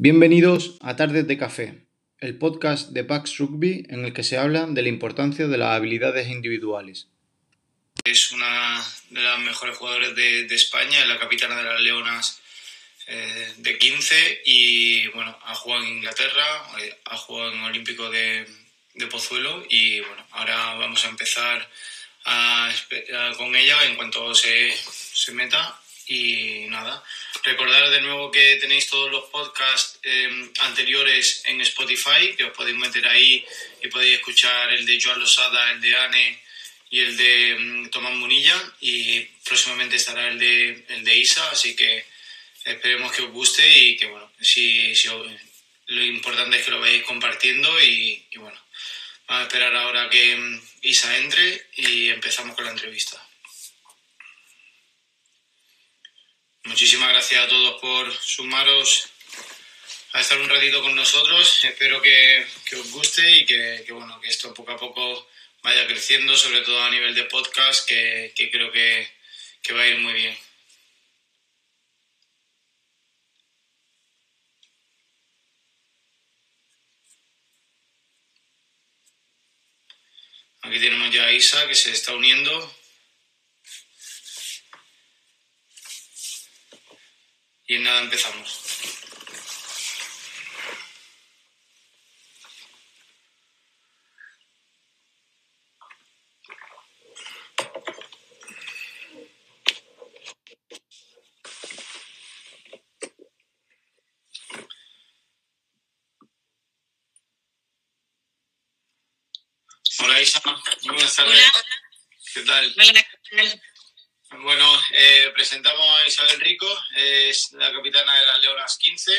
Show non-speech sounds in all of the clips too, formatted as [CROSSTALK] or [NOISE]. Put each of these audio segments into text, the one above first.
Bienvenidos a Tardes de Café, el podcast de Pax Rugby en el que se habla de la importancia de las habilidades individuales. Es una de las mejores jugadoras de, España, es la capitana de las Leonas eh, de 15 y bueno, ha jugado en Inglaterra, eh, ha jugado en Olímpico de, Pozuelo y bueno, ahora vamos a empezar con ella en cuanto se meta y nada, recordar de nuevo que tenéis todos los podcasts em, anteriores en Spotify, que os podéis meter ahí y podéis escuchar el de Joan Losada, el de Anne y el de em, Tomás Munilla. Y próximamente estará el de, el de Isa, así que esperemos que os guste y que, bueno, si, lo importante es que lo vayáis compartiendo y, y bueno, vamos a esperar ahora que em, Isa entre y empezamos con la entrevista. Muchísimas gracias a todos por sumaros a estar un ratito con nosotros. Espero que, os guste y que, bueno, que esto poco a poco vaya creciendo, sobre todo a nivel de podcast, que, creo que, que va a ir muy bien. Aquí tenemos ya a Isa que se está uniendo. Y nada, empezamos. Hola Isa, buenas tardes. ¿Qué tal? Bueno, eh, presentamos a Isabel Rico, es la capitana de las Leonas 15,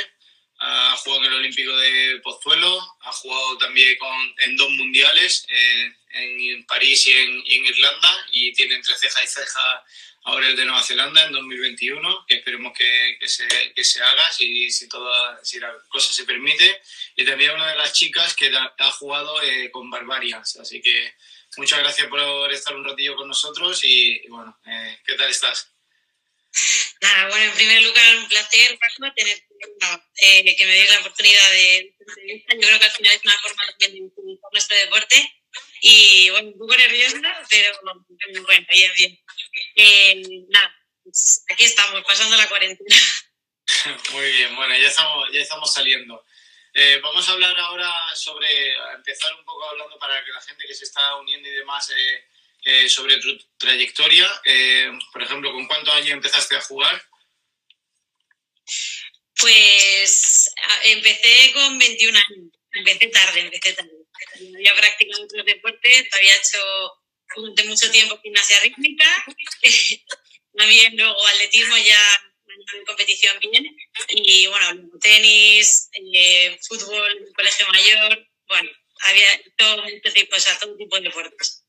ha jugado en el Olímpico de Pozuelo, ha jugado también con, en dos mundiales, eh, en París y en, Irlanda, y tiene entre ceja y ceja ahora el de Nueva Zelanda en 2021, que esperemos que, se, que se, haga si, si, toda, si la cosa se permite. Y también una de las chicas que ha, jugado eh, con Barbarians, así que muchas gracias por estar un ratillo con nosotros y, bueno, eh, ¿qué tal estás? Nada, bueno, en primer lugar, un placer, Paco, tener eh, que me des la oportunidad de entrevista. Yo creo que al final es una forma también de utilizar nuestro deporte. Y bueno, un poco nerviosa, pero bueno, bien, bien. Eh, nada, pues aquí estamos, pasando la cuarentena. [LAUGHS] Muy bien, bueno, ya estamos, ya estamos saliendo. Eh, vamos a hablar ahora sobre, empezar un poco hablando para que la gente que se está uniendo y demás, eh, eh, sobre tu trayectoria. por ejemplo, ¿con cuántos años empezaste a jugar? Pues empecé con 21 años, empecé tarde, empecé tarde. Había practicado otros deportes, había hecho durante mucho tiempo gimnasia rítmica, [LAUGHS] también luego atletismo ya competición bien. Y bueno, tenis, eh, fútbol, colegio mayor, bueno, había todo tipo, o sea, todo tipo de deportes.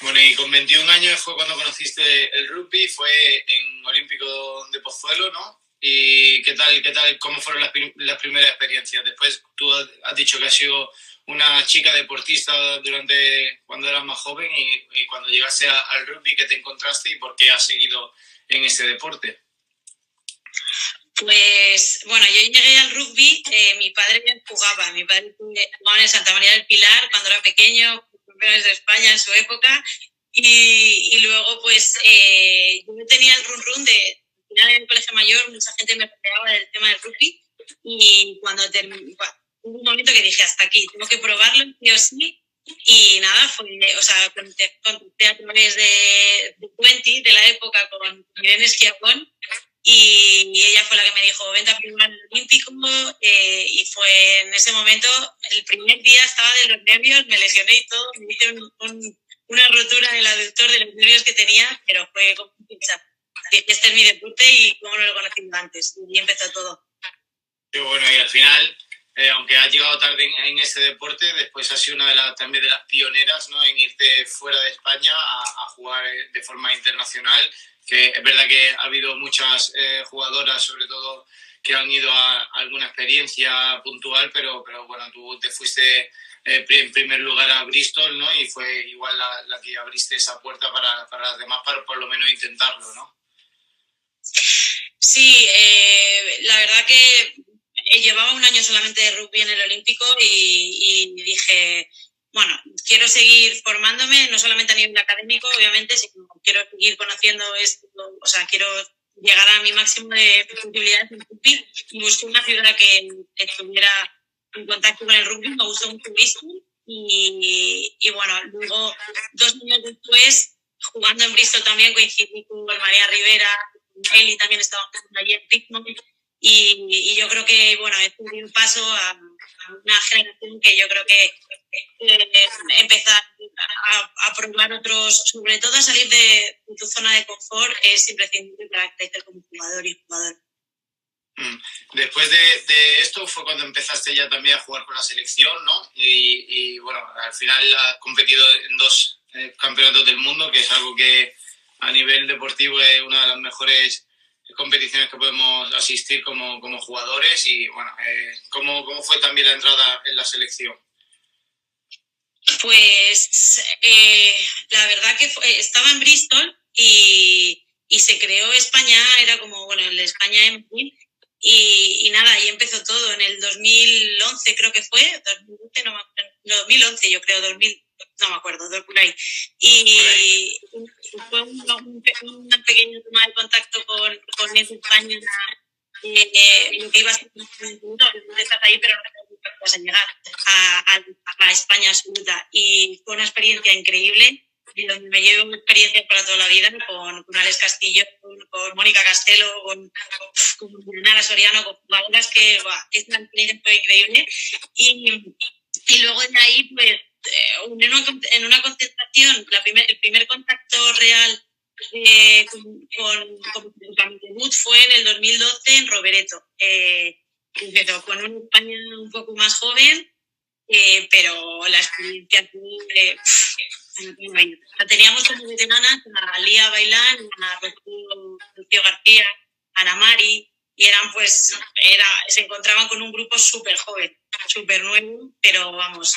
Bueno, y con 21 años fue cuando conociste el rugby, fue en Olímpico de Pozuelo, ¿no? ¿Y qué tal, qué tal, cómo fueron las, las primeras experiencias? Después tú has dicho que has sido una chica deportista durante cuando eras más joven y, cuando llegaste al rugby, ¿qué te encontraste y por qué has seguido en ese deporte? Pues bueno, yo llegué al rugby, eh, mi padre jugaba, mi padre jugaba en Santa María del Pilar cuando era pequeño, campeones de España en su época, y, luego pues eh, yo tenía el run run de, en el colegio mayor, mucha gente me rodeaba del tema del rugby, y cuando terminé, hubo un momento que dije, hasta aquí, tengo que probarlo, sí o sí, y nada, fue, o sea, conté, a través de, de de la época, con Irene Esquiabón, y, ella fue la que me dijo, vente a probar el Olímpico eh, y fue en ese momento, el primer día estaba de los nervios, me lesioné y todo, me hice una rotura en el aductor de los nervios que tenía, pero fue como. Este es mi deporte y como no lo conocido antes, y empezó todo. Qué bueno, y al final, eh, aunque has llegado tarde en, ese deporte, después has sido una de las, también de las pioneras ¿no? en irte fuera de España a, a jugar de forma internacional que es verdad que ha habido muchas eh, jugadoras, sobre todo, que han ido a, alguna experiencia puntual, pero, pero bueno, tú te fuiste eh, en primer lugar a Bristol, ¿no? Y fue igual la, que abriste esa puerta para, para las demás, para por lo menos intentarlo, ¿no? Sí, eh, la verdad que llevaba un año solamente de rugby en el Olímpico y, y dije, bueno, quiero seguir formándome, no solamente a nivel académico, obviamente, sino quiero seguir conociendo esto, o sea, quiero llegar a mi máximo de posibilidades en rugby. Busqué una ciudad que estuviera en contacto con el rugby, me gustó mucho Bristol y, y bueno, luego dos años después, jugando en Bristol también coincidí con María Rivera, Eli también estaba allí en Richmond y, y, yo creo que, bueno, he un paso a, una generación que yo creo que eh, empezar a, probar otros, sobre todo a salir de, tu zona de confort es imprescindible para crecer como jugador y jugador. Mm. Después de, de, esto fue cuando empezaste ya también a jugar con la selección, ¿no? Y, y bueno, al final has competido en dos eh, campeonatos del mundo, que es algo que a nivel deportivo es una de las mejores competiciones que podemos asistir como, como jugadores y bueno, eh, ¿cómo, ¿cómo, fue también la entrada en la selección? Pues eh, la verdad que estaba en Bristol y, y, se creó España, era como, bueno, el España en y, y, nada, ahí empezó todo. En el 2011 creo que fue, 2011, no, 2011 yo creo, 2000, no me acuerdo, por ahí. Y, fue una, una pequeña toma de contacto con, con esa España, eh, lo que iba a ser estás ahí, pero no vas a llegar a, a, a, España absoluta. Y fue una experiencia increíble, y donde me llevo experiencia para toda la vida con, con Alex Castillo, con, con Mónica Castelo, con, con, Nara Soriano, con jugadoras que es una experiencia increíble. Y, y luego de ahí, pues, en, una, primer, el primer contacto real eh, con, con, con, debut fue en el 2012 en Rovereto. Eh, con una España un poco más joven, eh, pero la experiencia eh, la teníamos como veteranas a Lía Bailán, a Rocío García, a Ana Mari, y eran pues, era, se encontraban con un grupo súper joven, súper nuevo, pero vamos,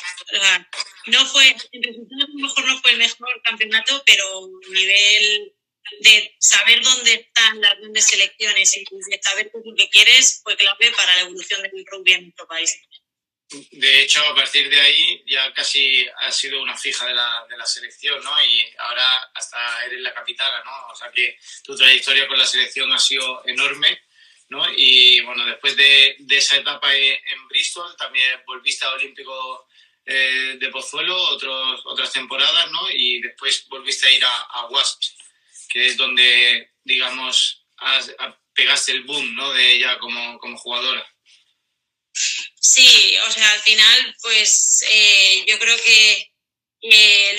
no fue, a lo mejor no fue el mejor campeonato, pero nivel de saber dónde están las grandes selecciones y de saber qué es lo que quieres fue clave para la evolución del rugby en nuestro país. De hecho, a partir de ahí ya casi has sido una fija de la, de la selección, ¿no? Y ahora hasta eres la capitana, ¿no? O sea que tu trayectoria con la selección ha sido enorme y bueno, después de, de esa etapa en Bristol, también volviste a Olímpico eh, de Pozuelo otros, otras temporadas, ¿no? Y después volviste a ir a, Wasps, que es donde, digamos, pegaste el boom, ¿no? De ella como, como jugadora. Sí, o sea, al final, pues eh, yo creo que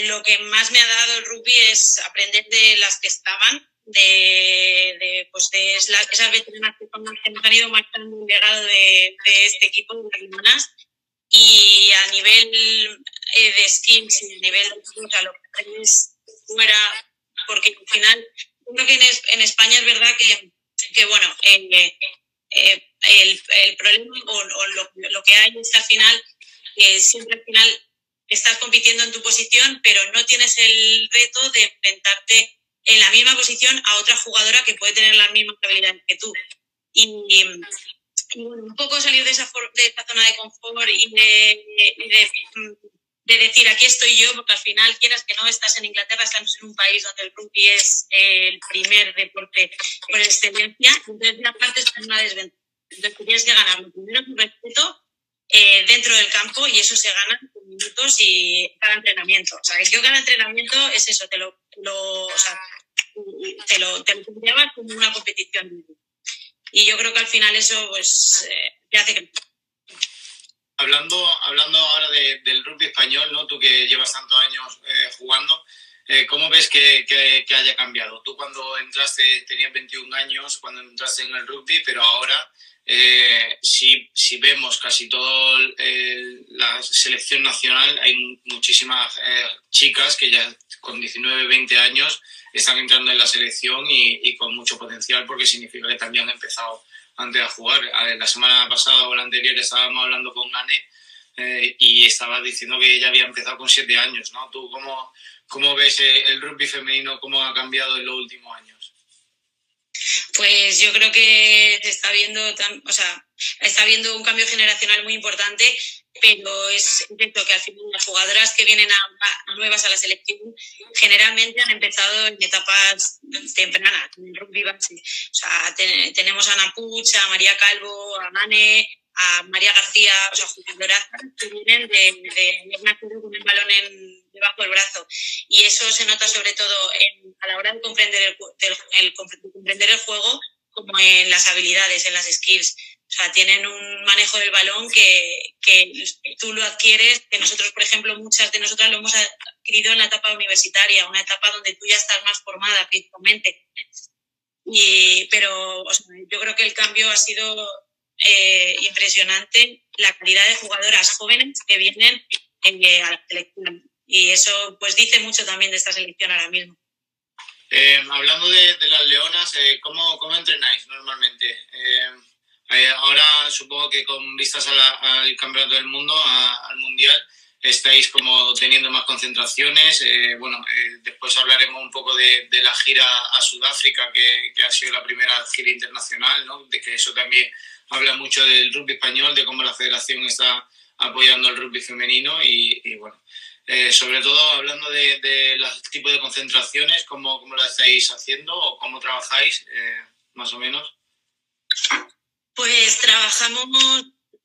lo que más me ha dado el rugby es aprender de las que estaban de, de, pues de esas, veteranas que, nos han ido marcando un legado de, de este equipo de hermanas. Y a nivel eh, de skills y a nivel o sea, lo que aprendes fuera, porque al final, creo que en, en España es verdad que, que bueno, eh, eh, el, el, problema o, o lo, lo, que hay es al final, que siempre al final estás compitiendo en tu posición, pero no tienes el reto de enfrentarte en la misma posición a otra jugadora que puede tener las mismas habilidades que tú. Y, y un poco salir de esa, de esa zona de confort y de, de, de, decir aquí estoy yo, porque al final, quieras que no, estás en Inglaterra, estamos en un país donde el rugby es el primer deporte por excelencia, entonces la parte es una desventaja. Entonces tienes que ganar primero un respeto eh, dentro del campo y eso se gana con minutos y cada entrenamiento. O sea, yo cada entrenamiento es eso, te lo, lo o sea, te lo, te lo como una competición. Y yo creo que al final eso pues eh, te hace que... Hablando, hablando ahora de, del rugby español, ¿no? tú que llevas tantos años eh, jugando, eh, ¿cómo ves que, que, que, haya cambiado? Tú cuando entraste tenías 21 años, cuando entraste en el rugby, pero ahora eh, si, si, vemos casi toda la selección nacional, hay muchísimas eh, chicas que ya con 19, 20 años están entrando en la selección y, con mucho potencial porque significa que también han empezado antes a jugar. La semana pasada o la anterior estábamos hablando con Anne eh, y estaba diciendo que ella había empezado con 7 años. ¿no? ¿Tú cómo, cómo ves el rugby femenino, cómo ha cambiado en los últimos años? Pues yo creo que se está viendo, o sea, está viendo un cambio generacional muy importante, pero es cierto que al final las jugadoras que vienen nuevas a la selección generalmente han empezado en etapas tempranas, en rugby base. O sea, tenemos a Ana Puch, a María Calvo, a Mane, a María García, o sea, jugadoras que vienen de, de, con el balón en, debajo del brazo. Y eso se nota sobre todo a la hora de comprender el, el, comprender el juego como en las habilidades, en las skills. O sea, tienen un manejo del balón que, que tú lo adquieres, que nosotros, por ejemplo, muchas de nosotras lo hemos adquirido en la etapa universitaria, una etapa donde tú ya estás más formada físicamente. Y, pero yo creo que el cambio ha sido eh, impresionante, la calidad de jugadoras jóvenes que vienen eh, a la selección. Y eso pues dice mucho también de esta selección ahora mismo. Eh, hablando de, las leonas, ¿cómo, ¿cómo, entrenáis normalmente? Ahora supongo que con vistas al Campeonato del Mundo, al Mundial, estáis como teniendo más concentraciones. bueno, después hablaremos un poco de, la gira a Sudáfrica, que, que, ha sido la primera gira internacional, ¿no? de que eso también habla mucho del rugby español, de cómo la federación está apoyando el rugby femenino y, bueno, eh, sobre todo hablando de, los tipos de concentraciones, cómo, cómo la estáis haciendo o cómo trabajáis, eh, más o menos. Pues trabajamos,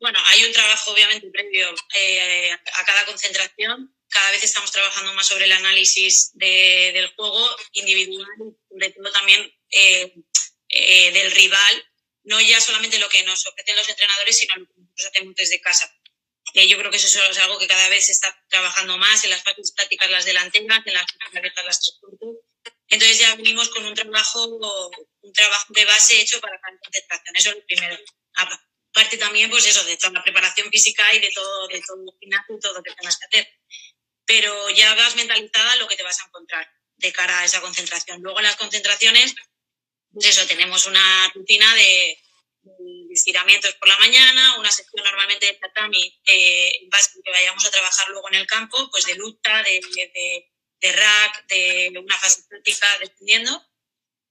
bueno, hay un trabajo obviamente previo eh, a cada concentración. Cada vez estamos trabajando más sobre el análisis del juego individual, sobre todo también del rival no ya solamente lo que nos ofrecen los entrenadores, sino lo que nosotros hacemos desde casa. Eh, yo creo que eso es algo que cada vez se está trabajando más en las fases tácticas, las delanteras, en las abiertas, las tres Entonces ya venimos con un trabajo, un trabajo de base hecho para la concentración. Eso es lo primero. Aparte también, pues eso, de toda la preparación física y de todo, de todo el gimnasio y todo lo que tengas que hacer. Pero ya vas mentalizada lo que te vas a encontrar de cara a esa concentración. Luego en las concentraciones, pues eso, tenemos una rutina de, estiramientos por la mañana, una sección normalmente de tatami eh, que vayamos a trabajar luego en el campo, pues de lucha, de, de, rack, de una fase práctica, dependiendo.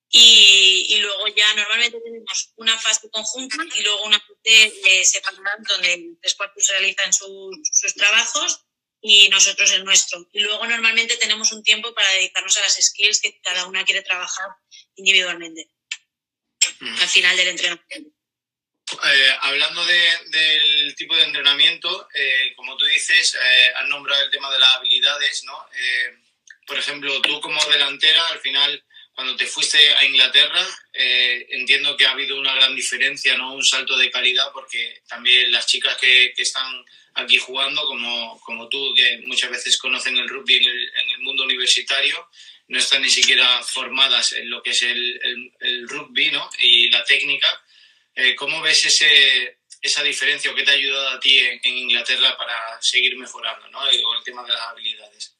Y, y, luego ya normalmente tenemos una fase conjunta y luego una fase eh, separada donde tres cuartos realizan sus, sus trabajos y nosotros el nuestro. Y luego normalmente tenemos un tiempo para dedicarnos a las skills que cada una quiere trabajar individualmente al final del entrenamiento. Eh, hablando del tipo de entrenamiento, eh, como tú dices, eh, has nombrado el tema de las habilidades, ¿no? Por ejemplo, tú como delantera, al final, cuando te fuiste a Inglaterra, entiendo que ha habido una gran diferencia, ¿no? Un salto de calidad, porque también las chicas que, están aquí jugando, como, como, tú, que muchas veces conocen el rugby en el, el mundo universitario, no están ni siquiera formadas en lo que es el, el, rugby ¿no? y la técnica. Eh, ¿Cómo ves ese, esa diferencia o qué te ha ayudado a ti en, Inglaterra para seguir mejorando ¿no? con el tema de las habilidades?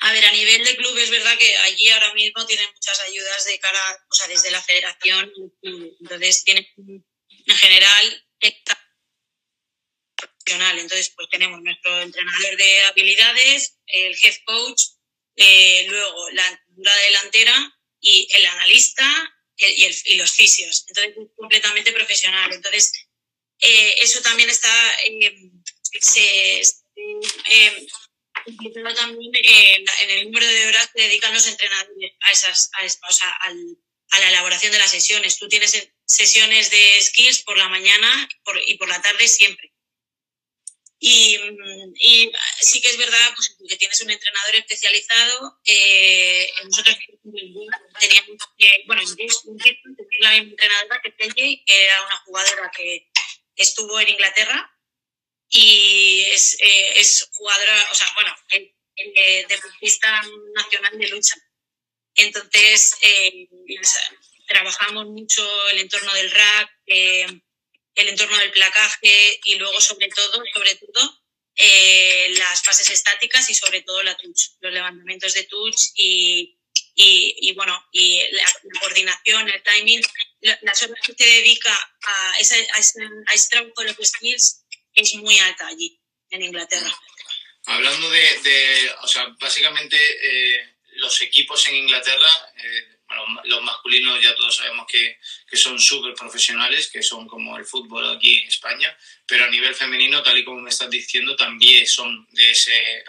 A ver, a nivel de club es verdad que allí ahora mismo tienen muchas ayudas de cara, o sea, desde la federación, entonces tienen en general profesional. Entonces, pues tenemos nuestro entrenador de habilidades, el head coach, eh, luego la delantera y el analista y, y, los fisios. Entonces, es completamente profesional. Entonces, eh, eso también está eh, se, eh, también en el número de horas que dedican los entrenadores a esas, a, o sea, al, a la elaboración de las sesiones. Tú tienes sesiones de skills por la mañana por, y por la tarde siempre. Y, y, sí que es verdad pues, que tienes un entrenador especializado. Eh, nosotros teníamos, que, bueno, en la misma entrenadora que que era una jugadora que estuvo en Inglaterra y es, eh, es jugadora, o sea, bueno, el, el, deportista nacional de lucha. Entonces, eh, trabajamos mucho el entorno del rack. Eh, el entorno del placaje y luego sobre todo, sobre todo eh, las fases estáticas y sobre todo la touch, los levantamientos de touch y, y, bueno, y la, coordinación, el timing, las horas que se dedica a, ese, a, ese, a ese trabajo de los skills es muy alta allí, en Inglaterra. Hablando de, de o sea, básicamente eh, los equipos en Inglaterra, eh, los masculinos ya todos sabemos que, que son súper profesionales, que son como el fútbol aquí en España, pero a nivel femenino, tal y como me estás diciendo, también son de ese,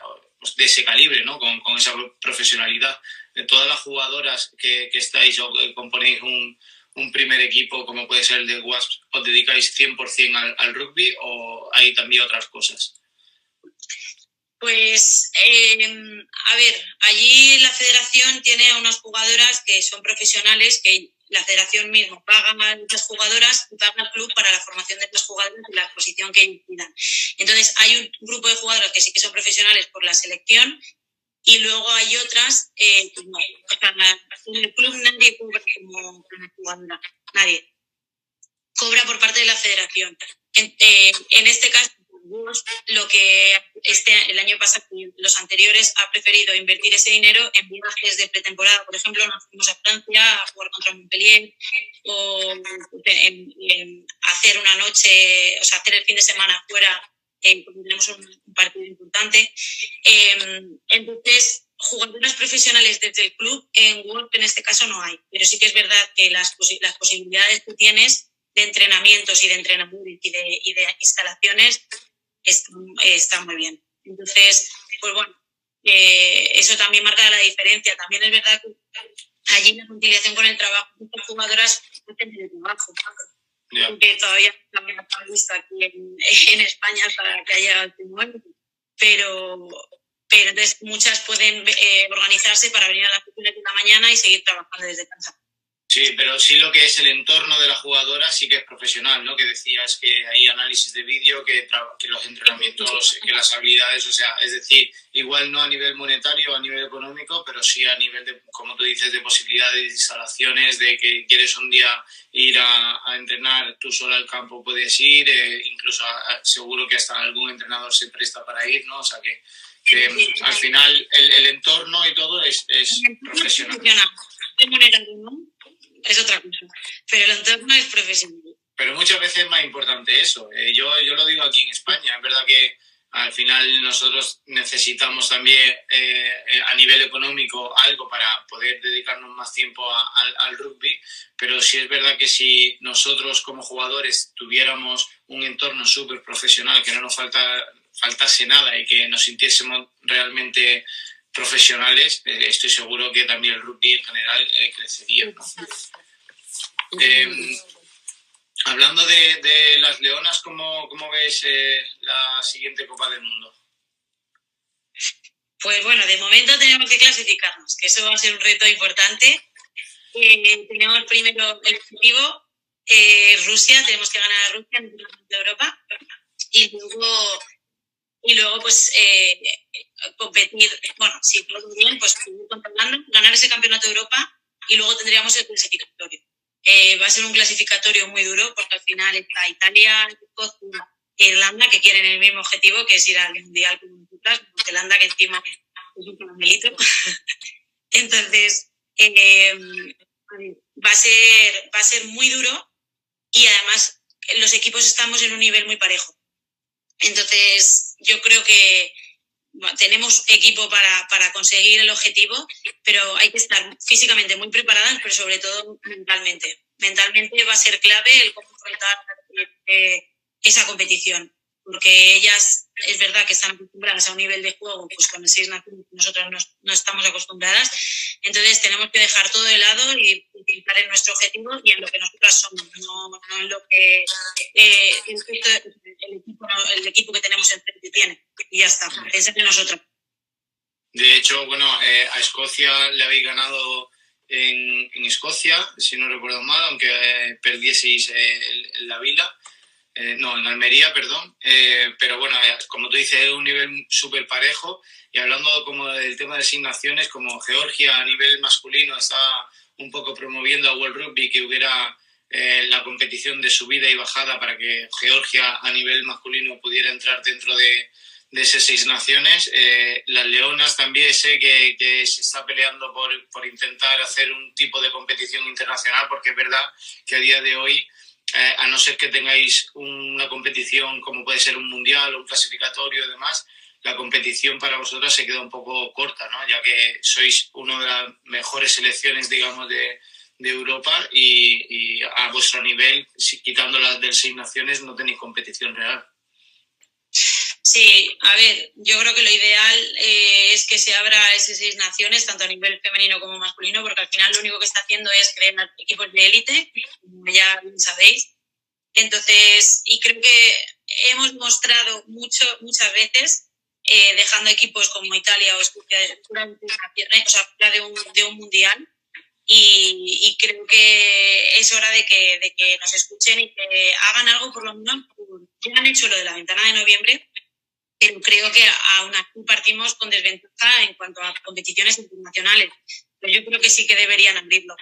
de ese calibre, ¿no? Con, con esa profesionalidad. De todas las jugadoras que, que estáis o que componéis un, un, primer equipo, como puede ser el de Wasps, ¿os dedicáis 100% al, al rugby o hay también otras cosas? Pues, eh, a ver, allí la federación tiene unas jugadoras que son profesionales, que la federación misma paga a las jugadoras y paga al club para la formación de las jugadoras y la posición que impidan. Entonces, hay un grupo de jugadoras que sí que son profesionales por la selección y luego hay otras eh, no. O sea, en el club nadie cobra como, jugadora, nadie. Cobra por parte de la federación. En, eh, este caso, lo que este, el año pasado y los anteriores ha preferido invertir ese dinero en viajes de pretemporada. Por ejemplo, nos fuimos a Francia a jugar contra Montpellier o en, hacer una noche, o sea, hacer el fin de semana fuera eh, tenemos un, partido importante. Em, entonces, jugadoras profesionales desde el club en World en este caso no hay, pero sí que es verdad que las, las posibilidades que tienes de entrenamientos y de entrenamiento y de, instalaciones está, muy bien. Entonces, pues bueno, eh, eso también marca la diferencia. También es verdad que allí la conciliación con el trabajo, muchas jugadoras hacen de trabajo. Que todavía también está visto aquí [LAUGHS] en, España para que haya pero pero entonces muchas pueden eh, organizarse para venir a las 7 de la mañana y seguir trabajando desde casa. Sí, pero sí lo que es el entorno de la jugadora sí que es profesional, ¿no? Que decías que hay análisis de vídeo, que, que los entrenamientos, que las habilidades, o sea, es decir, igual no a nivel monetario, a nivel económico, pero sí a nivel de, como tú dices, de posibilidades, de instalaciones, de que quieres un día ir a, entrenar tú solo al campo, puedes ir, eh, incluso seguro que hasta algún entrenador se presta para ir, ¿no? O sea, que, que al final el, el, entorno y todo es, es profesional es otra cosa. Pero el entorno es profesional. Pero muchas veces es más importante eso. Eh, yo, yo lo digo aquí en España. Es verdad que al final nosotros necesitamos también eh, eh, a nivel económico algo para poder dedicarnos más tiempo al rugby, pero sí es verdad que si nosotros como jugadores tuviéramos un entorno súper profesional, que no nos falta, faltase nada y que nos sintiésemos realmente profesionales, eh, estoy seguro que también el rugby en general eh, crecería. Em, hablando de, las leonas, ¿cómo, cómo ves eh, la siguiente Copa del Mundo? Pues bueno, de momento tenemos que clasificarnos, que eso va a ser un reto importante. tenemos primero el objetivo, Rusia, tenemos que ganar a Rusia en el de Europa. Y luego y luego pues eh, competir, bueno, si todo bien, pues ganar ese campeonato de Europa y luego tendríamos el clasificatorio. Eh, va a ser un clasificatorio muy duro porque al final está Italia, Escocia e Irlanda que quieren el mismo objetivo que es ir al Mundial con nosotras, Zelanda que encima es un caramelito. [LAUGHS] Entonces, eh, va, a ser, va a ser muy duro y además los equipos estamos en un nivel muy parejo. Entonces, yo creo que tenemos equipo para, para, conseguir el objetivo, pero hay que estar físicamente muy preparadas, pero sobre todo mentalmente. Mentalmente va a ser clave el cómo enfrentar eh, esa competición porque ellas es verdad que están acostumbradas a un nivel de juego pues con el seis naciones nosotros no, estamos acostumbradas. Entonces tenemos que dejar todo de lado y pensar en nuestro objetivo y en lo que nosotras somos, no, en lo que eh, el, equipo, el, equipo, que tenemos enfrente tiene. Y ya está, pensar en nosotros. De hecho, bueno, eh, a Escocia le habéis ganado en, en, Escocia, si no recuerdo mal, aunque eh, perdieseis en la vila. Eh, no, en Almería, perdón, eh, pero bueno, eh, como tú dices, es un nivel súper parejo y hablando como del tema de asignaciones, como Georgia a nivel masculino está un poco promoviendo a World Rugby que hubiera la competición de subida y bajada para que Georgia a nivel masculino pudiera entrar dentro de, esas seis naciones. las Leonas también sé que, que se está peleando por, por intentar hacer un tipo de competición internacional porque es verdad que a día de hoy eh, a no ser que tengáis una competición como puede ser un mundial un clasificatorio y demás, la competición para vosotros se queda un poco corta, ¿no? Ya que sois una de las mejores selecciones, digamos, de, Europa y, a vuestro nivel, quitando las del Seis Naciones, no tenéis competición real. Sí, a ver, yo creo que lo ideal eh, es que se abra ese seis naciones, tanto a nivel femenino como masculino, porque al final lo único que está haciendo es crear equipos de élite, como ya sabéis. Entonces, y creo que hemos mostrado mucho, muchas veces, eh, dejando equipos como Italia o Escocia fuera de un, de un mundial, y, creo que es hora de que, de que, nos escuchen y que hagan algo, por lo menos, ya han hecho lo de la ventana de noviembre, pero creo que aún así partimos con desventaja en cuanto a competiciones internacionales. Pero yo creo que sí que deberían abrirlo.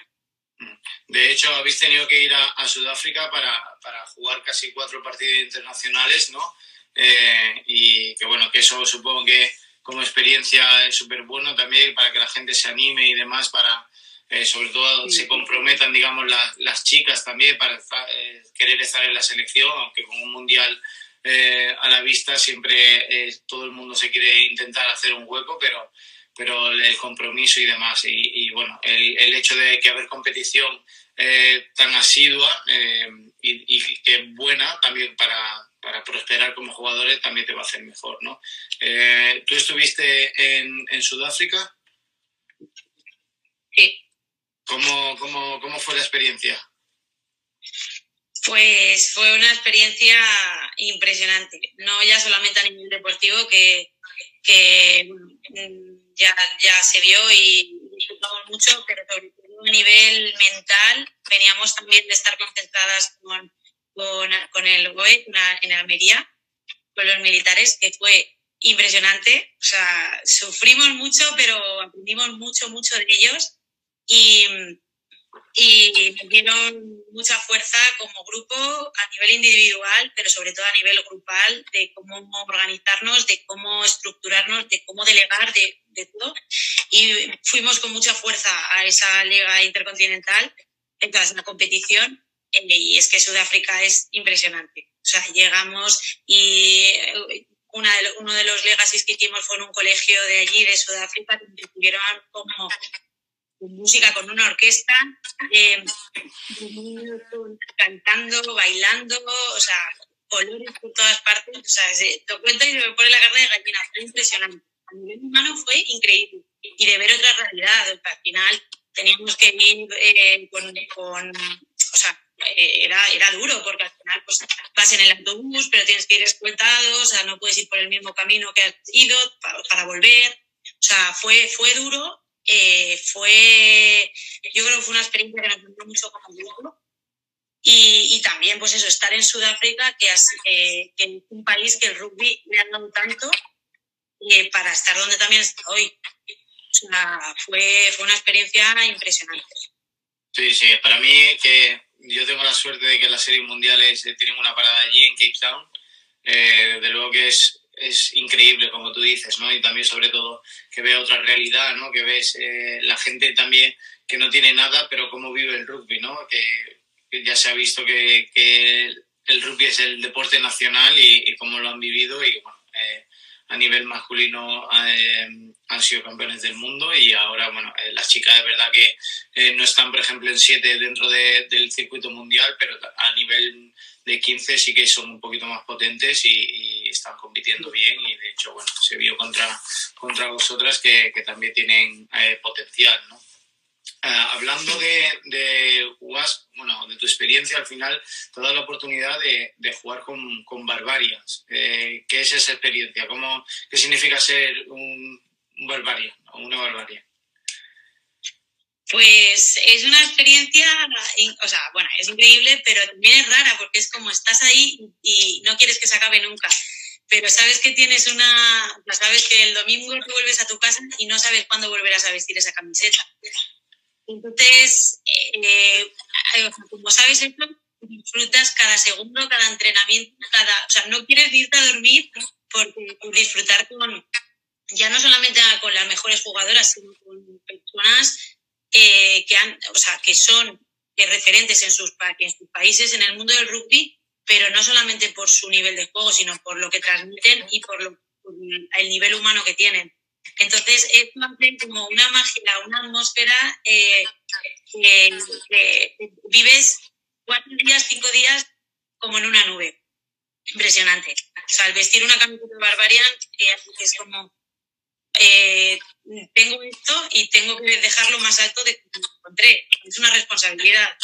De hecho, habéis tenido que ir a, Sudáfrica para, para, jugar casi cuatro partidos internacionales, ¿no? Eh, y que bueno, que eso supongo que como experiencia es súper bueno también para que la gente se anime y demás para, eh, sobre todo se comprometan, digamos, las chicas también para eh, querer estar en la selección, aunque con un mundial eh, a la vista siempre todo el mundo se quiere intentar hacer un hueco, pero, pero el compromiso y demás. Y, bueno, el, el, hecho de que haber competición tan asidua y, y, que buena también para, para prosperar como jugadores también te va a hacer mejor, ¿no? ¿Tú estuviste en, en Sudáfrica? Sí. ¿Cómo, cómo, cómo fue la experiencia? Pues fue una experiencia impresionante, no ya solamente a nivel deportivo, que, que ya, ya se vio y disfrutamos mucho, pero sobre todo a nivel mental, veníamos también de estar concentradas con, con, con el GOE en Almería, con los militares, que fue impresionante. O sea, sufrimos mucho, pero aprendimos mucho, mucho de ellos y, y dieron mucha fuerza como grupo a nivel individual, pero sobre todo a nivel grupal, de cómo organizarnos, de cómo estructurarnos, de cómo delegar, de, de todo. Y fuimos con mucha fuerza a esa liga intercontinental, entonces la competición, eh, y es que Sudáfrica es impresionante. O sea, llegamos y una de, uno de los legacies que hicimos fue en un colegio de allí, de Sudáfrica, que tuvieron como música, con una orquesta, eh, cantando, bailando, o sea, colores por todas partes. O sea, se, te cuento y se me pone la carne de gallina, fue impresionante. A nivel humano fue increíble. Y de ver otra realidad, al final teníamos que ir eh, con, con, o sea, eh, era, era duro porque al final pues, vas en el autobús, pero tienes que ir escoltado, o sea, no puedes ir por el mismo camino que has ido para, para volver. O sea, fue, fue duro eh, fue, yo creo que fue una experiencia que nos gustó mucho como grupo. Y, y, también, pues eso, estar en Sudáfrica, que, es, que es un país que el rugby le ha dado tanto y para estar donde también está hoy. O sea, fue, fue una experiencia impresionante. Sí, sí, para mí que yo tengo la suerte de que las series mundiales tienen una parada allí en Cape Town. Eh, desde luego que es es increíble, como tú dices, ¿no? Y también, sobre todo, que ve otra realidad, ¿no? Que ves eh, la gente también que no tiene nada, pero cómo vive el rugby, ¿no? Que, ya se ha visto que, el rugby es el deporte nacional y, cómo lo han vivido y, bueno, eh, a nivel masculino eh, han sido campeones del mundo y ahora, bueno, las chicas de verdad que no están, por ejemplo, en siete dentro del circuito mundial, pero a nivel de 15 sí que son un poquito más potentes y, están compitiendo bien y de hecho bueno se vio contra, contra vosotras que, que también tienen eh, potencial ¿no? Uh, hablando de, de bueno, de tu experiencia, al final te ha la oportunidad de, de jugar con, con Barbarians. Eh, ¿Qué es esa experiencia? ¿Cómo, ¿Qué significa ser un, un Barbarian o una Barbarian? Pues es una experiencia, o sea, bueno, es increíble, pero también es rara porque es como estás ahí y no quieres que se acabe nunca. Pero sabes que tienes una, sabes que el domingo te vuelves a tu casa y no sabes cuándo volverás a vestir esa camiseta. Entonces, eh, eh, como sabes esto, disfrutas cada segundo, cada entrenamiento, cada, o sea, no quieres irte a dormir por, por disfrutar con, ya no solamente con las mejores jugadoras, sino con personas eh, que, han, o sea, que son referentes en sus, en sus países en el mundo del rugby, pero no solamente por su nivel de juego, sino por lo que transmiten y por lo, el nivel humano que tienen. Entonces, es como una magia, una atmósfera eh, que, vives cuatro días, cinco días como en una nube. Impresionante. O sea, al vestir una camiseta de Barbarian eh, es como, eh, tengo esto y tengo que dejarlo más alto de que encontré. Es una responsabilidad.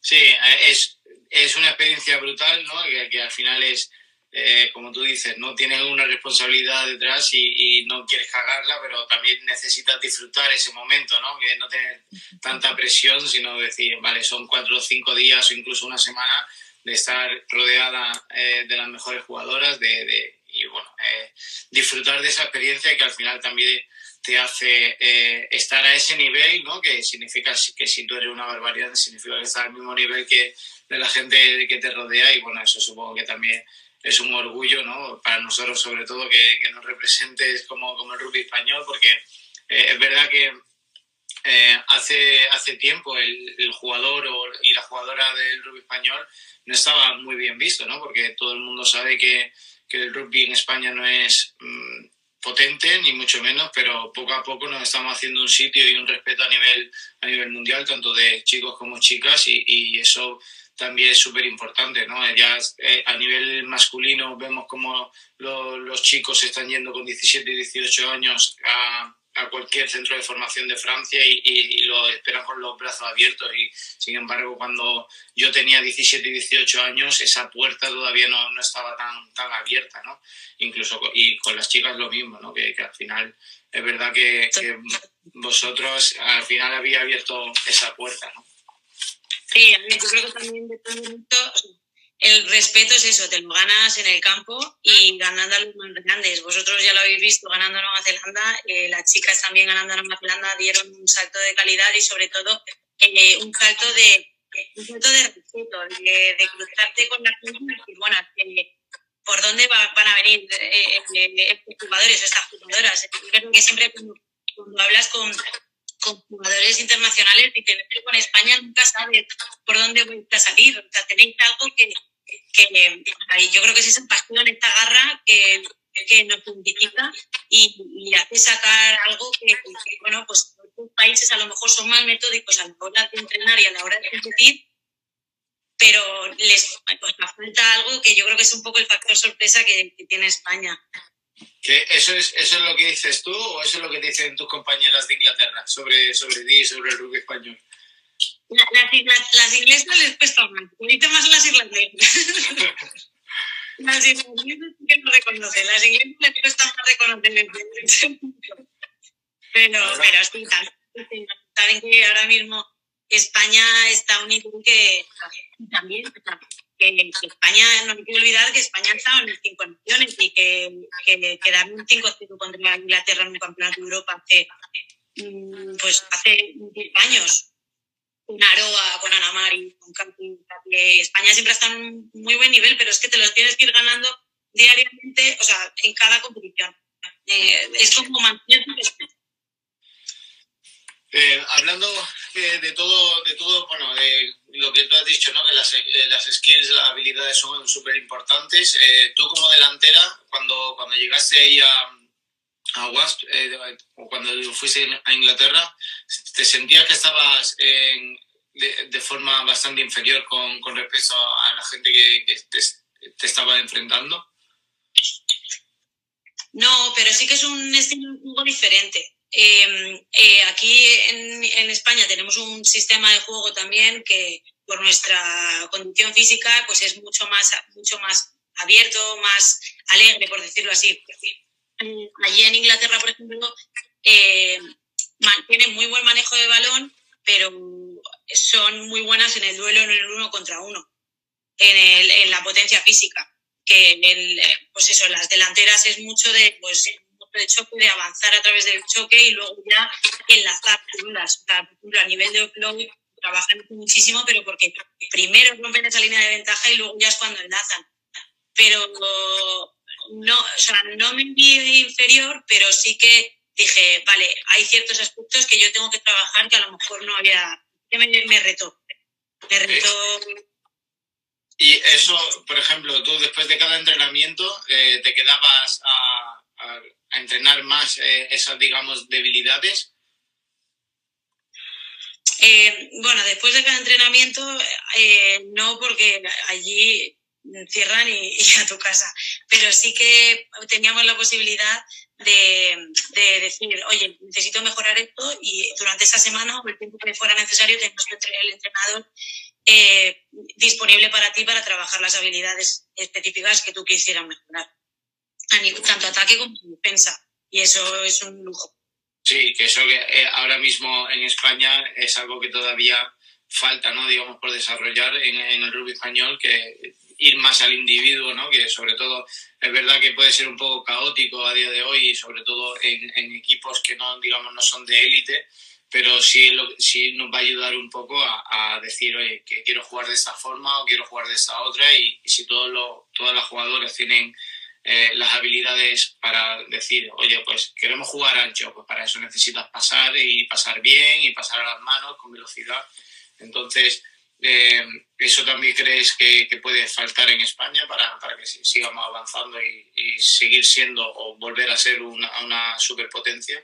Sí, es, es, una experiencia brutal, ¿no? que al final es eh, como tú dices, no tienes una responsabilidad detrás y, no quieres cagarla, pero también necesitas disfrutar ese momento, ¿no? Que no tener tanta presión, sino decir, vale, son cuatro o cinco días o incluso una semana de estar rodeada eh, de las mejores jugadoras de, y, bueno, eh, disfrutar de esa experiencia que al final también te hace estar a ese nivel, ¿no? Que significa que si tú eres una barbaridad, significa que estás al mismo nivel que de la gente que te rodea y bueno, eso supongo que también es un orgullo ¿no? para nosotros, sobre todo, que, que nos representes como, como el rugby español, porque eh, es verdad que eh, hace, hace tiempo el, el jugador y la jugadora del rugby español no estaba muy bien visto, ¿no? porque todo el mundo sabe que, que el rugby en España no es mm, potente, ni mucho menos, pero poco a poco nos estamos haciendo un sitio y un respeto a nivel, a nivel mundial, tanto de chicos como chicas, y, y eso también es súper importante, ¿no? Ya eh, a nivel masculino vemos como los chicos están yendo con 17 y 18 años a, cualquier centro de formación de Francia y, lo esperan con los brazos abiertos y sin embargo cuando yo tenía 17 y 18 años esa puerta todavía no, no estaba tan, tan abierta, ¿no? Incluso y con las chicas lo mismo, ¿no? Que, al final es verdad que, que vosotros al final había abierto esa puerta, ¿no? Sí, yo creo que también depende mucho. El respeto es eso, te lo ganas en el campo y ganando a los más grandes. Vosotros ya lo habéis visto ganando a Nueva Zelanda, eh, las chicas también ganando a Nueva Zelanda dieron un salto de calidad y sobre todo eh, un salto de un salto de respeto, de, cruzarte con la gente y bueno, por dónde van a venir eh, estos jugadores o estas jugadoras. creo que siempre cuando hablas con, con jugadores internacionales y que con España nunca sabes por dónde vais a salir. O sea, tenéis algo que, que yo creo que es esa pasión, esta garra que, que nos identifica y, y, hace sacar algo que, bueno, pues otros países a lo mejor son más metódicos a la hora de entrenar y a la hora de competir, pero les pues, falta algo que yo creo que es un poco el factor sorpresa que, que tiene España eso, es, ¿Eso es lo que dices tú o eso es lo que dicen tus compañeras de Inglaterra sobre, sobre ti sobre el rugby español? Las, las, inglesas les cuesta más, ahorita más las irlandesas. [LAUGHS] las irlandesas que no reconocen, las inglesas les cuesta más reconocer pero, pero sí, saben que ahora mismo España está un nivel que también que, España, no hay que olvidar que España estado en las cinco naciones y que, que quedaron un 5-0 contra Inglaterra en un campeonato de Europa hace, mm, pues hace 10 años. Con Aroa, con Anamar y con Camping. España siempre está en un muy buen nivel, pero es que te los tienes que ir ganando diariamente, o sea, en cada competición. Eh, es como mantener eh, hablando eh, de todo, de todo, bueno, de lo que tú has dicho, ¿no? Que las, eh, las skills, las habilidades son súper importantes. tú como delantera, cuando, cuando llegaste ahí a, a Wasp, o cuando fuiste a Inglaterra, ¿te sentías que estabas de, forma bastante inferior con, respecto a la gente que, te, estaba enfrentando? No, pero sí que es un estilo un poco diferente. Em, eh, aquí en, en, España tenemos un sistema de juego también que por nuestra condición física pues es mucho más, mucho más abierto, más alegre, por decirlo así. Allí en Inglaterra, por ejemplo, eh, tienen muy buen manejo de balón, pero son muy buenas en el duelo en el uno contra uno, en, en la potencia física. Que el, pues eso, las delanteras es mucho de pues de avanzar a través del choque y luego ya enlazar figuras. A nivel de offload trabajan muchísimo, pero porque primero rompen esa línea de ventaja y luego ya es cuando enlazan. Pero no, o sea, no me envié inferior, pero sí que dije, vale, hay ciertos aspectos que yo tengo que trabajar que a lo mejor no había, que me, me retó. Me retó Y eso, por ejemplo, tú después de cada entrenamiento eh, te quedabas a, entrenar más eh, esas, digamos, debilidades. Eh, bueno, después de cada entrenamiento, no, porque allí cierran [LAUGHS] y, a tu casa. Pero sí que teníamos la posibilidad de, de, decir, oye, necesito mejorar esto y durante esa semana o el tiempo que fuera necesario tenemos el entrenador eh, disponible para ti para trabajar las habilidades específicas que tú quisieras mejorar, tanto ataque como defensa. Y eso es un lujo. Sí, que eso que eh, ahora mismo en España es algo que todavía falta, ¿no? Digamos, por desarrollar en, el rugby español, que ir más al individuo, ¿no? Que sobre todo es verdad que puede ser un poco caótico a día de hoy y sobre todo en, en equipos que no, digamos, no son de élite, pero sí, lo, sí nos va a ayudar un poco a, decir, oye, que quiero jugar de esta forma o quiero jugar de esta otra y, si todos los, todas las jugadoras tienen eh, las habilidades para decir, oye, pues queremos jugar ancho, pues para eso necesitas pasar y pasar bien y pasar a las manos con velocidad. Entonces, eh, ¿eso también crees que, puede faltar en España para, para que sigamos avanzando y, y, seguir siendo o volver a ser una, una superpotencia?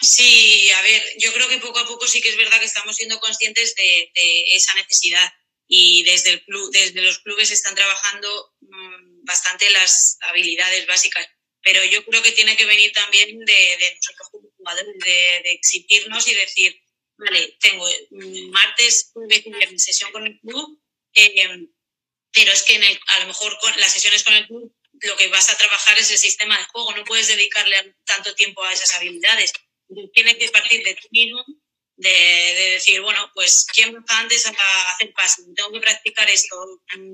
Sí, a ver, yo creo que poco a poco sí que es verdad que estamos siendo conscientes de, esa necesidad y desde, el club, desde los clubes están trabajando mm, bastante las habilidades básicas. Pero yo creo que tiene que venir también de, nosotros como jugadores, de, exigirnos y decir, vale, tengo martes, jueves y viernes sesión con el club, eh, pero es que en el, a lo mejor con las sesiones con el club lo que vas a trabajar es el sistema de juego, no puedes dedicarle tanto tiempo a esas habilidades tiene que partir de ti mismo, de, decir, bueno, pues ¿quién va antes a hacer pases? Tengo que practicar esto. Mm,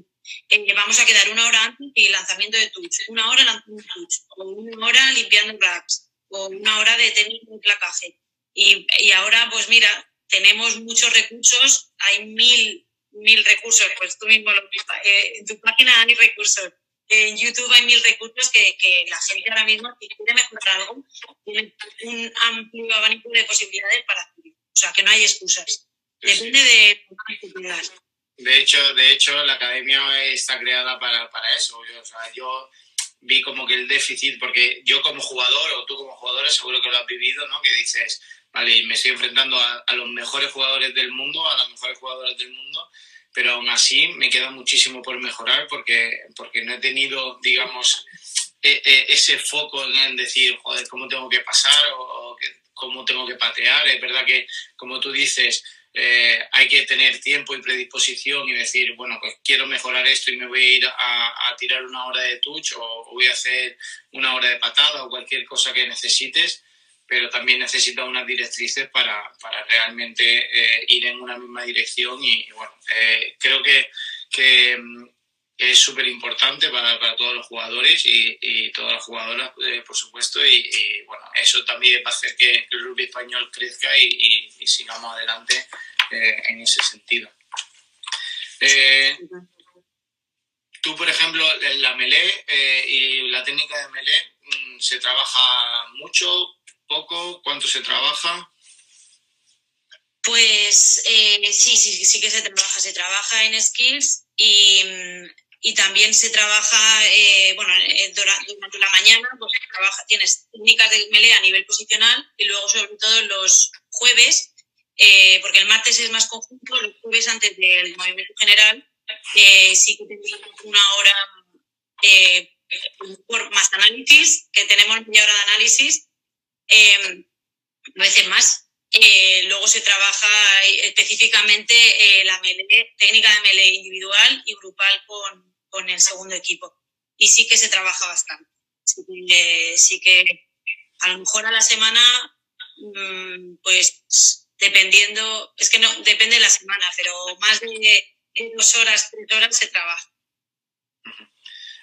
eh, vamos a quedar una hora antes y lanzamiento de touch, una hora lanzando touch, o una hora limpiando racks, o una hora de técnico de placaje. Y, y ahora, pues mira, tenemos muchos recursos, hay mil, mil recursos, pues tú mismo lo eh, en tu página hay recursos en YouTube hay mil recursos que, que la gente ahora mismo, si quiere mejorar algo, tiene un amplio abanico de posibilidades para hacerlo. O sea, que no hay excusas. Depende de De hecho, de hecho, la academia está creada para, para eso. O sea, yo vi como que el déficit, porque yo como jugador, o tú como jugador, seguro que lo has vivido, ¿no? Que dices, vale, me estoy enfrentando a, a los mejores jugadores del mundo, a las mejores jugadoras del mundo, pero aún así me queda muchísimo por mejorar porque, porque no he tenido, digamos, e, e, ese foco en decir, joder, cómo tengo que pasar o, cómo tengo que patear. Es verdad que, como tú dices, eh, hay que tener tiempo y predisposición y decir, bueno, pues quiero mejorar esto y me voy a ir a, a tirar una hora de touch o voy a hacer una hora de patada o cualquier cosa que necesites pero también necesita unas directrices para, para realmente eh, ir en una misma dirección y, bueno, eh, creo que, que, es súper importante para, para, todos los jugadores y, y todas las jugadoras, eh, por supuesto, y, bueno, eso también va a hacer que el rugby español crezca y, sigamos adelante en ese sentido. tú, por ejemplo, la melé y la técnica de melé mm, se trabaja mucho, poco? ¿Cuánto se trabaja? Pues eh, sí, sí, sí que se trabaja. Se trabaja en skills y, y también se trabaja, eh, bueno, eh, durante la mañana pues trabaja, tienes técnicas de melee a nivel posicional y luego sobre todo los jueves, porque el martes es más conjunto, los jueves antes del movimiento general sí que tenemos una hora por más análisis, que tenemos media hora de análisis eh, a veces más. Eh, luego se trabaja específicamente eh, la técnica de melee individual y grupal con, con, el segundo equipo. Y sí que se trabaja bastante. Sí que, a lo mejor a la semana, mm, pues dependiendo, es que no, depende de la semana, pero más de dos horas, tres horas se trabaja.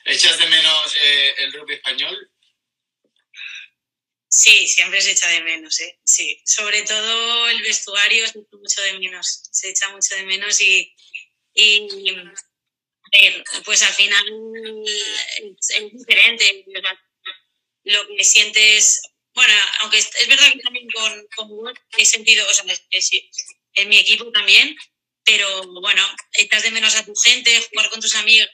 ¿Echas de menos eh, el rugby español? Sí, siempre se echa de menos, ¿eh? Sí, sobre todo el vestuario se echa mucho de menos, se echa mucho de menos y, pues al final es, diferente. Lo que sientes, bueno, aunque es verdad que también con, con he sentido, o sea, en mi equipo también, pero bueno, echas de menos a tu gente, jugar con tus amigas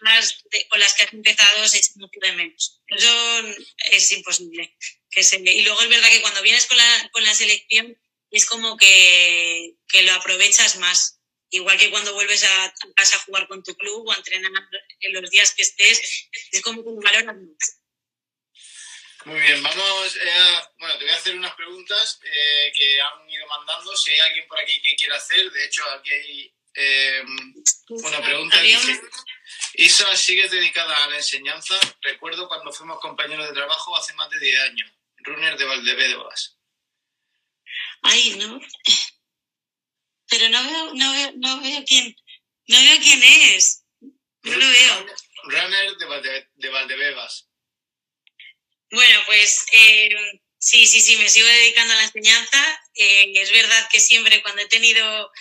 con las que has empezado se echa mucho de menos. Eso es imposible. Que se, y luego es verdad que cuando vienes con la, con la selección es como que, que lo aprovechas más. Igual que cuando vuelves a, casa a jugar con tu club o a entrenar en los días que estés, es como que valoras mucho. Muy bien, vamos eh, a, bueno, te voy a hacer unas preguntas eh, que han ido mandando. Si hay alguien por aquí que quiera hacer, de hecho aquí hay eh, una pregunta. Dice, Isa, ¿sigues dedicada a la enseñanza? Recuerdo cuando fuimos compañeros de trabajo hace más de 10 años. Runner de Valdebebas. Ay, no. Pero no veo, no veo, no veo quién, no veo quién es. No lo veo. Runner de, de Valdebebas. Bueno, pues eh, sí, sí, sí, me sigo dedicando a la enseñanza. Eh, es verdad que siempre cuando he tenido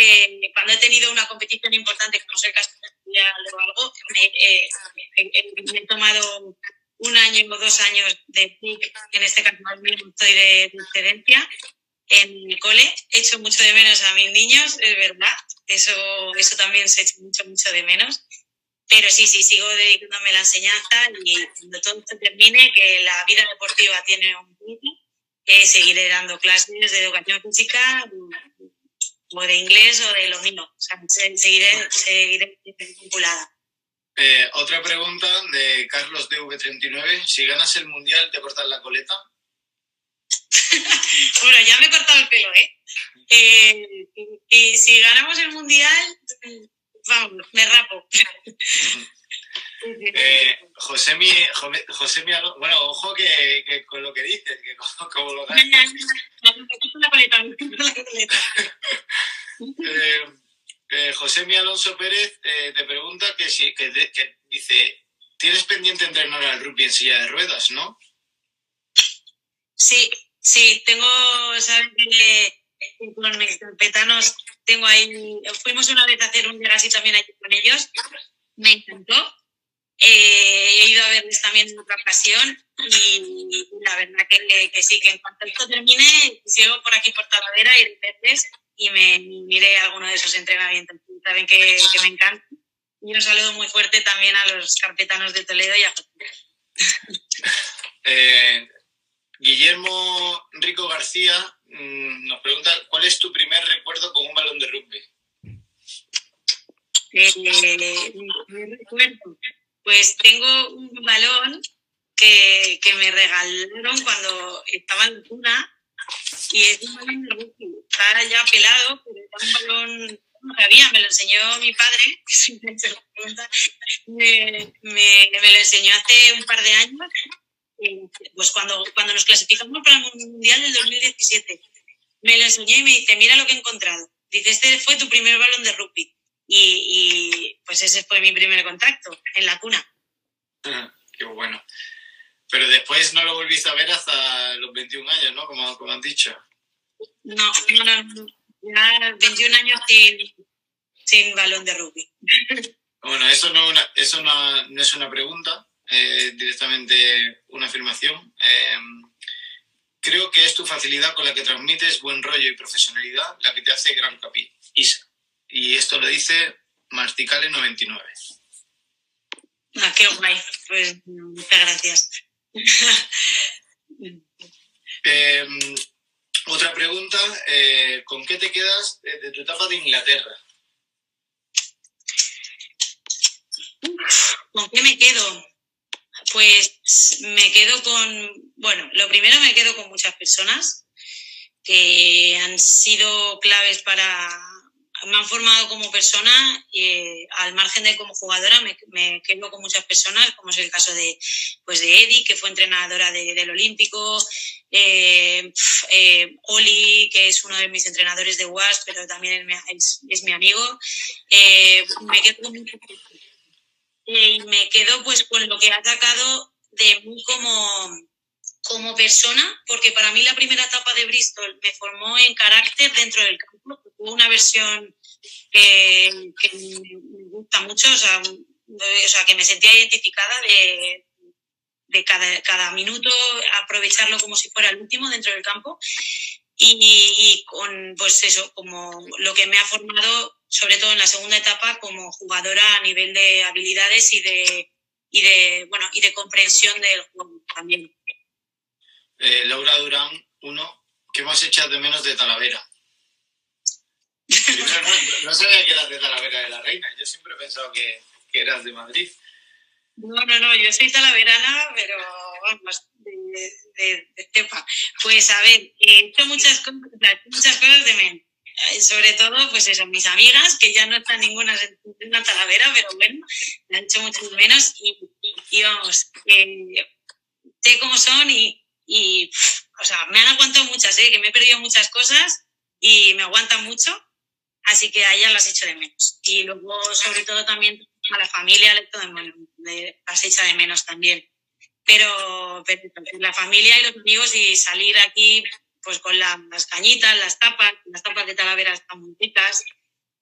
eh, cuando he tenido una competición importante, como es el caso de o algo, me, he tomado un año o dos años de PIC, en este caso estoy de, de excedencia en mi cole. He hecho mucho de menos a mis niños, es verdad. Eso, eso también se echa mucho, mucho de menos. Pero sí, sí, sigo dedicándome a la enseñanza y cuando todo esto termine, que la vida deportiva tiene un punto, eh, seguiré dando clases de educación física o de inglés o de lo mismo. O sea, seguiré, seguiré vinculada. Eh, otra pregunta de Carlos DV39. Si ganas el mundial, ¿te cortas la coleta? bueno, ya me he cortado el pelo, ¿eh? eh y si ganamos el mundial, vamos, me rapo. Eh, Josemi, Josemi, bueno, ojo que, que, con lo que dices, que como, como lo ganas. Eh, eh, Josemi Alonso Pérez eh, te pregunta que si dice, tienes pendiente entrenar al rugby en silla de ruedas, ¿no? Sí, sí, tengo, sabes que con mis carpetanos tengo ahí, fuimos una vez a hacer un así también allí con ellos, me encantó. Eh, he ido a verles también en otra ocasión y la verdad que, que, sí, que en cuanto esto termine, sigo por aquí por Talavera y verles y me miré alguno de esos entrenamientos. Saben que, que, me encanta. Y un saludo muy fuerte también a los carpetanos de Toledo y a [LAUGHS] eh, Guillermo Rico García Mm, nos pregunta, ¿cuál es tu primer recuerdo con un balón de rugby? Eh. Pues tengo un balón que, que, me regalaron cuando estaba en cuna y es un balón. Está ya pelado, pero un balón no sabía, me lo enseñó mi padre, [LAUGHS] me, me, me, lo enseñó hace un par de años pues cuando, cuando nos clasificamos para el Mundial del 2017, me lo enseñó y me dice, mira lo que he encontrado. Dice, este fue tu primer balón de rugby. Y, pues ese fue mi primer contacto, en la cuna. Ah, qué bueno. Pero después no lo volviste a ver hasta los 21 años, ¿no? Como, como han dicho. No, no, no. Ya 21 años sin, sin balón de rugby. Bueno, eso no, una, eso no, no es una pregunta, eh, directamente una afirmación. Eh, creo que es tu facilidad con la que transmites buen rollo y profesionalidad la que te hace gran capi. Isa. Y esto lo dice Masticale99. Ah, qué guay. Pues muchas gracias. Eh, otra pregunta, eh, ¿con qué te quedas de, tu etapa de Inglaterra? ¿Con qué me quedo? Pues me quedo con, bueno, lo primero me quedo con muchas personas que han sido claves para, me han formado como persona, y al margen de como jugadora, me, quedo con muchas personas, como es el caso de, pues de Eddie, que fue entrenadora del Olímpico, eh, eh, Oli, que es uno de mis entrenadores de UAS, pero también es, mi amigo. Eh, me quedo con me quedo pues con lo que ha sacado de mí como, como persona, porque para mí la primera etapa de Bristol me formó en carácter dentro del campo, una versión que, me gusta mucho, o sea, o sea, que me sentía identificada de, cada, minuto, aprovecharlo como si fuera el último dentro del campo. Y, y, con, pues eso, como lo que me ha formado sobre todo en la segunda etapa, como jugadora a nivel de habilidades y de, y de, bueno, y de comprensión del juego también. Eh, Laura Durán, uno, ¿qué más echas de menos de Talavera? No, sabía que eras de Talavera de la Reina, yo siempre he pensado que, que eras de Madrid. No, no, no, yo soy talaverana, pero vamos, de, de, de. Pues a ver, he hecho muchas cosas, muchas cosas de menos. Eh, sobre todo, pues eso, mis amigas, que ya no están ninguna en una talavera, pero bueno, me han hecho mucho menos y, vamos, sé cómo son y, y, o sea, me han aguantado muchas, ¿eh? que me he perdido muchas cosas y me aguantan mucho, así que a ellas las echo de menos. Y luego, sobre todo, también a la familia las echa de menos también. Pero, la familia y los amigos y salir aquí pues con las cañitas, las tapas, las tapas de Talavera muy ricas.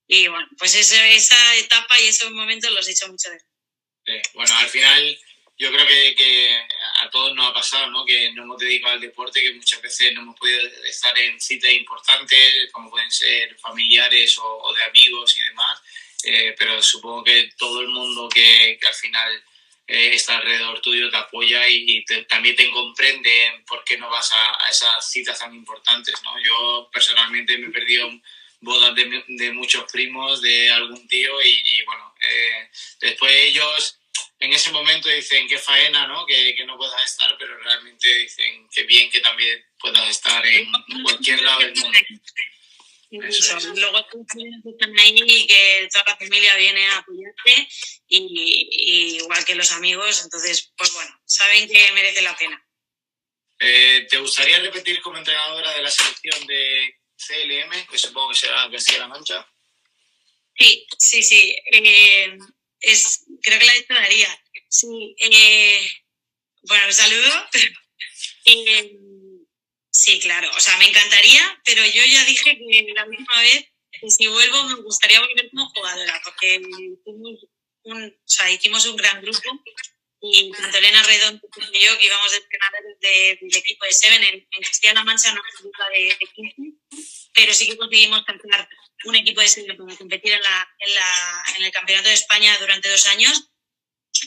Y bueno, pues esa, etapa y esos momentos los he hecho mucho de sí, Bueno, al final yo creo que, que, a todos nos ha pasado, ¿no? Que nos hemos dedicado al deporte, que muchas veces no hemos podido estar en citas importantes, como pueden ser familiares o, o de amigos y demás. Eh, pero supongo que todo el mundo que, que al final eh, está alrededor tuyo te apoya y, también te comprende por qué no vas a, esas citas tan importantes, ¿no? Yo personalmente me he perdido bodas de, de muchos primos, de algún tío y, y bueno, eh, después ellos en ese momento dicen qué faena, ¿no? Que, que, no puedas estar, pero realmente dicen qué bien que también puedas estar en cualquier lado del mundo. Luego tú están ahí y que toda la familia viene a apoyarte, y, igual que los amigos, entonces, pues bueno, saben que merece la pena. Eh, ¿Te gustaría repetir como entrenadora de la selección de CLM, que supongo que será Castilla-La Mancha? Sí, sí, sí. Eh, es, creo que la estaría. Sí. Eh, bueno, saludo. Sí, claro. O sea, me encantaría, pero yo ya dije que la última vez que si vuelvo me gustaría volver como jugadora, porque hicimos un, o sea, hicimos un gran grupo y tanto Elena Redondo como yo, que íbamos de entrenadores del equipo de Seven, en, en Castilla-La Mancha no fue de, de 15, pero sí que conseguimos cancelar un equipo de Seven para competir en, la, en, la, en el Campeonato de España durante dos años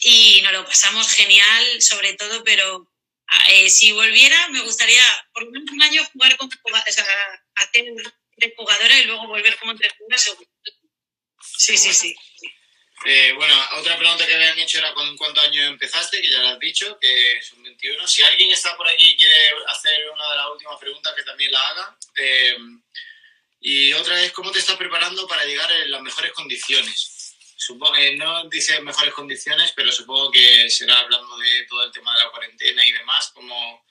y nos lo pasamos genial, sobre todo, pero eh, si volviera, me gustaría por un año jugar con o sea, hacer tres jugadoras y luego volver como jugadoras. Sí, sí, sí. Eh, bueno, otra pregunta que me han hecho era con cuántos años empezaste, que ya lo has dicho, que son 21. Si alguien está por aquí y quiere hacer una de las últimas preguntas, que también la haga. Eh, y otra es, ¿cómo te estás preparando para llegar en las mejores condiciones? supongo, eh, no dice mejores condiciones, pero supongo que será hablando de todo el tema de la cuarentena y demás, como,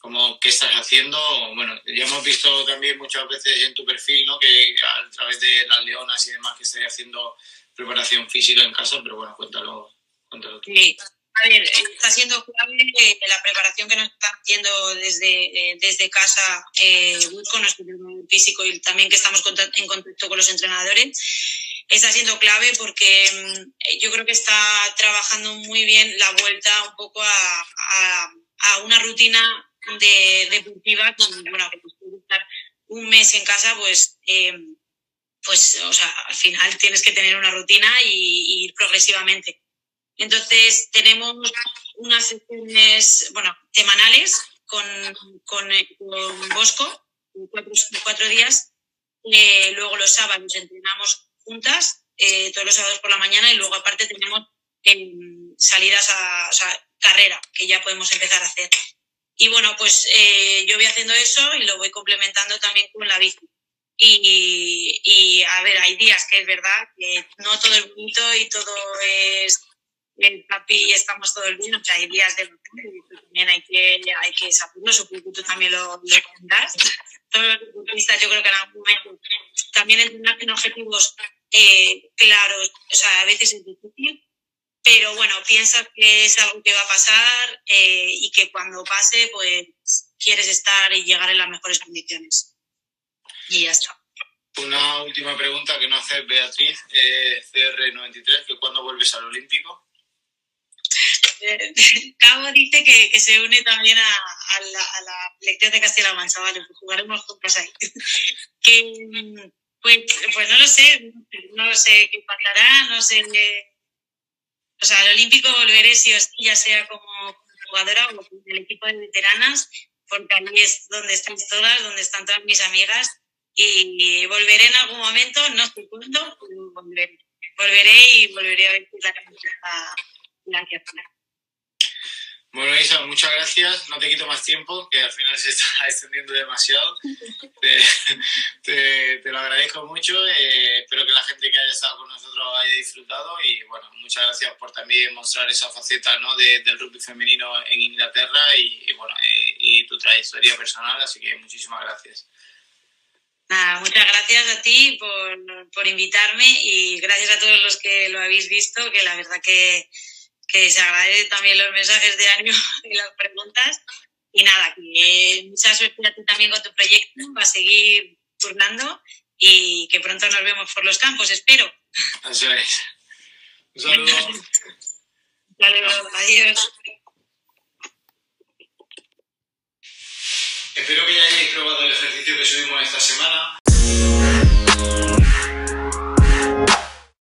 como qué estás haciendo. Bueno, ya hemos visto también muchas veces en tu perfil, ¿no? Que a través de las leonas y demás que estás haciendo preparación física en casa, pero bueno, cuéntalo, cuéntalo tú. Sí. A ver, está siendo clave eh, la preparación que nos está haciendo desde, eh, desde casa eh, con nuestro físico y también que estamos en contacto con los entrenadores está siendo clave porque mm, yo creo que está trabajando muy bien la vuelta un poco a, a, una rutina de, deportiva, bueno, que estar un mes en casa, pues, em, pues, o sea, al final tienes que tener una rutina y, ir progresivamente. Entonces, tenemos unas sesiones, bueno, semanales con, con, con Bosco, cuatro, días. Eh, luego los sábados entrenamos juntas eh, todos los sábados por la mañana y luego aparte tenemos em, salidas a o carrera que ya podemos empezar a hacer. Y bueno, pues eh, yo voy haciendo eso y lo voy complementando también con la bici. Y, y, a ver, hay días que es verdad que no todo es bonito y todo es el papi y estamos todo el día, o sea, hay días de también hay que, hay que saberlo, supongo que tú también lo, lo Todos los deportistas yo creo que en algún momento también con objetivos eh, claros, o sea, a veces es difícil, pero bueno, piensas que es algo que va a pasar eh, y que cuando pase, pues quieres estar y llegar en las mejores condiciones. Y ya está. Una última pregunta que no hace Beatriz, eh, CR93, que cuándo vuelves al Olímpico. [LAUGHS] Cabo dice que, que, se une también a, a, la, a la, lección de Castilla-La Mancha, vale, pues jugaremos juntos ahí. [LAUGHS] que, pues, pues no lo sé, no sé qué pasará, no sé. O sea, al Olímpico volveré sí o sí, ya sea como jugadora o con el equipo de veteranas, porque ahí es donde están todas, donde están todas mis amigas. Y volveré en algún momento, no sé cuándo, volveré. Volveré y volveré a ver la camiseta blanca. Bueno, Isa, muchas gracias. No te quito más tiempo, que al final se está [LAUGHS] extendiendo demasiado. [LAUGHS] te, te, lo agradezco mucho. Eh, espero que la gente que haya estado con nosotros haya disfrutado. Y bueno, muchas gracias por también mostrar esa faceta ¿no? del rugby femenino en Inglaterra y, bueno, eh, y tu trayectoria personal. Así que muchísimas gracias. Nada, muchas gracias a ti por, por invitarme y gracias a todos los que lo habéis visto, que la verdad que que se agradece también los mensajes de ánimo [LAUGHS] y las preguntas. Y nada, que mucha suerte a ti también con tu proyecto, va a seguir turnando y que pronto nos vemos por los campos, espero. Eso es. Un saludo. [LAUGHS] Saludos, adiós. Espero que ya hayáis probado el ejercicio que subimos esta semana.